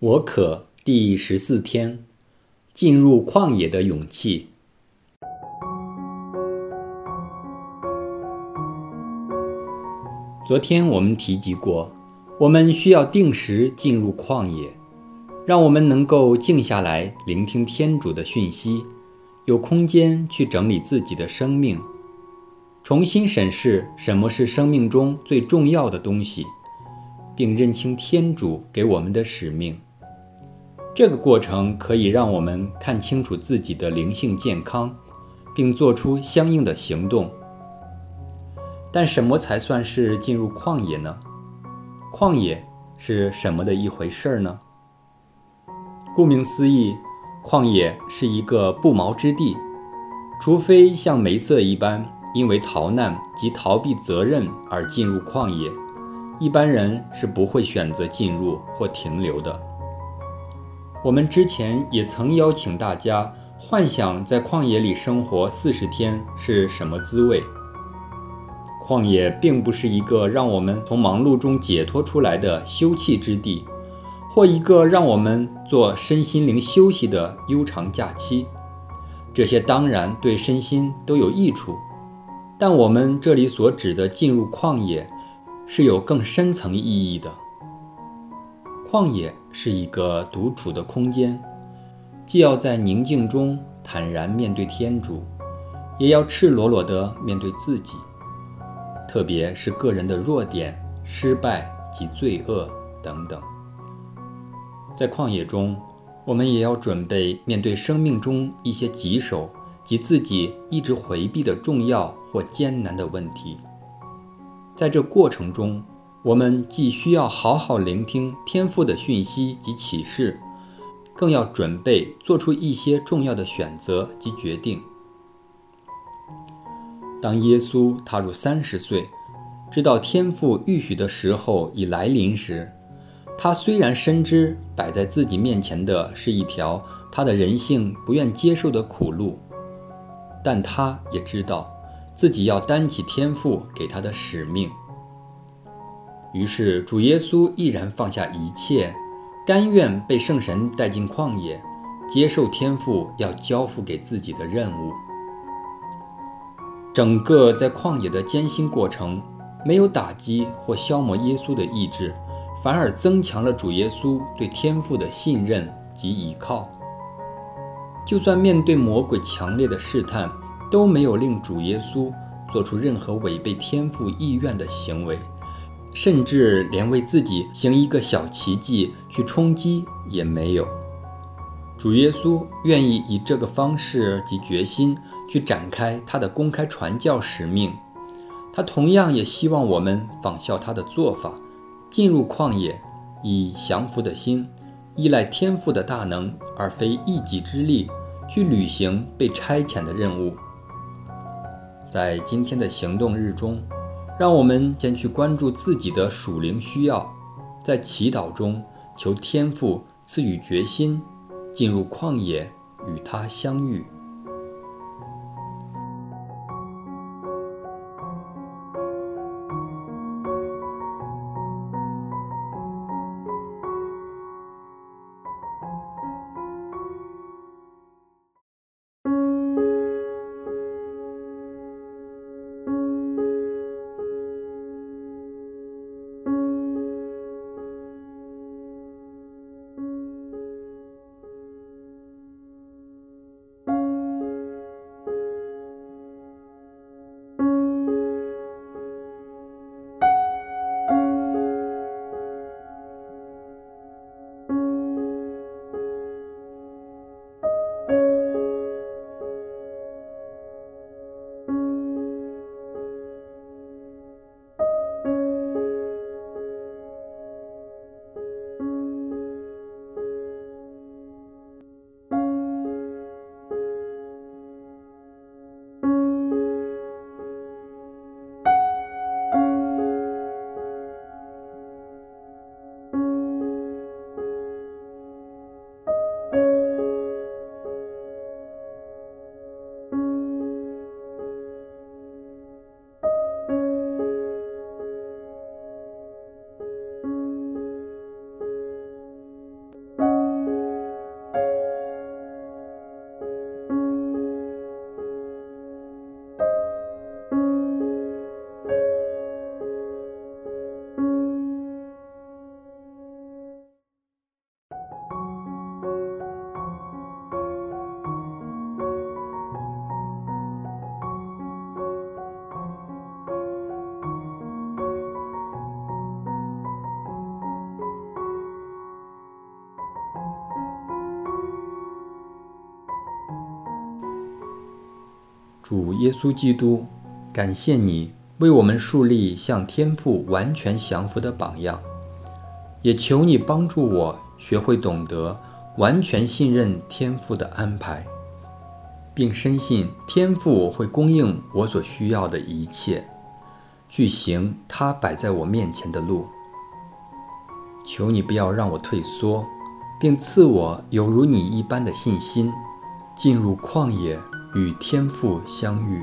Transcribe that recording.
我可第十四天，进入旷野的勇气。昨天我们提及过，我们需要定时进入旷野，让我们能够静下来聆听天主的讯息，有空间去整理自己的生命，重新审视什么是生命中最重要的东西，并认清天主给我们的使命。这个过程可以让我们看清楚自己的灵性健康，并做出相应的行动。但什么才算是进入旷野呢？旷野是什么的一回事儿呢？顾名思义，旷野是一个不毛之地，除非像梅瑟一般因为逃难及逃避责任而进入旷野，一般人是不会选择进入或停留的。我们之前也曾邀请大家幻想在旷野里生活四十天是什么滋味。旷野并不是一个让我们从忙碌中解脱出来的休憩之地，或一个让我们做身心灵休息的悠长假期。这些当然对身心都有益处，但我们这里所指的进入旷野，是有更深层意义的。旷野是一个独处的空间，既要在宁静中坦然面对天主，也要赤裸裸地面对自己，特别是个人的弱点、失败及罪恶等等。在旷野中，我们也要准备面对生命中一些棘手及自己一直回避的重要或艰难的问题。在这过程中，我们既需要好好聆听天父的讯息及启示，更要准备做出一些重要的选择及决定。当耶稣踏入三十岁，知道天父预许的时候已来临时，他虽然深知摆在自己面前的是一条他的人性不愿接受的苦路，但他也知道自己要担起天父给他的使命。于是，主耶稣毅然放下一切，甘愿被圣神带进旷野，接受天父要交付给自己的任务。整个在旷野的艰辛过程，没有打击或消磨耶稣的意志，反而增强了主耶稣对天父的信任及依靠。就算面对魔鬼强烈的试探，都没有令主耶稣做出任何违背天父意愿的行为。甚至连为自己行一个小奇迹去充饥也没有。主耶稣愿意以这个方式及决心去展开他的公开传教使命。他同样也希望我们仿效他的做法，进入旷野，以降服的心，依赖天赋的大能，而非一己之力，去履行被差遣的任务。在今天的行动日中。让我们先去关注自己的属灵需要，在祈祷中求天父赐予决心，进入旷野与他相遇。主耶稣基督，感谢你为我们树立向天父完全降服的榜样，也求你帮助我学会懂得完全信任天父的安排，并深信天父会供应我所需要的一切，去行他摆在我面前的路。求你不要让我退缩，并赐我有如你一般的信心，进入旷野与天赋相遇。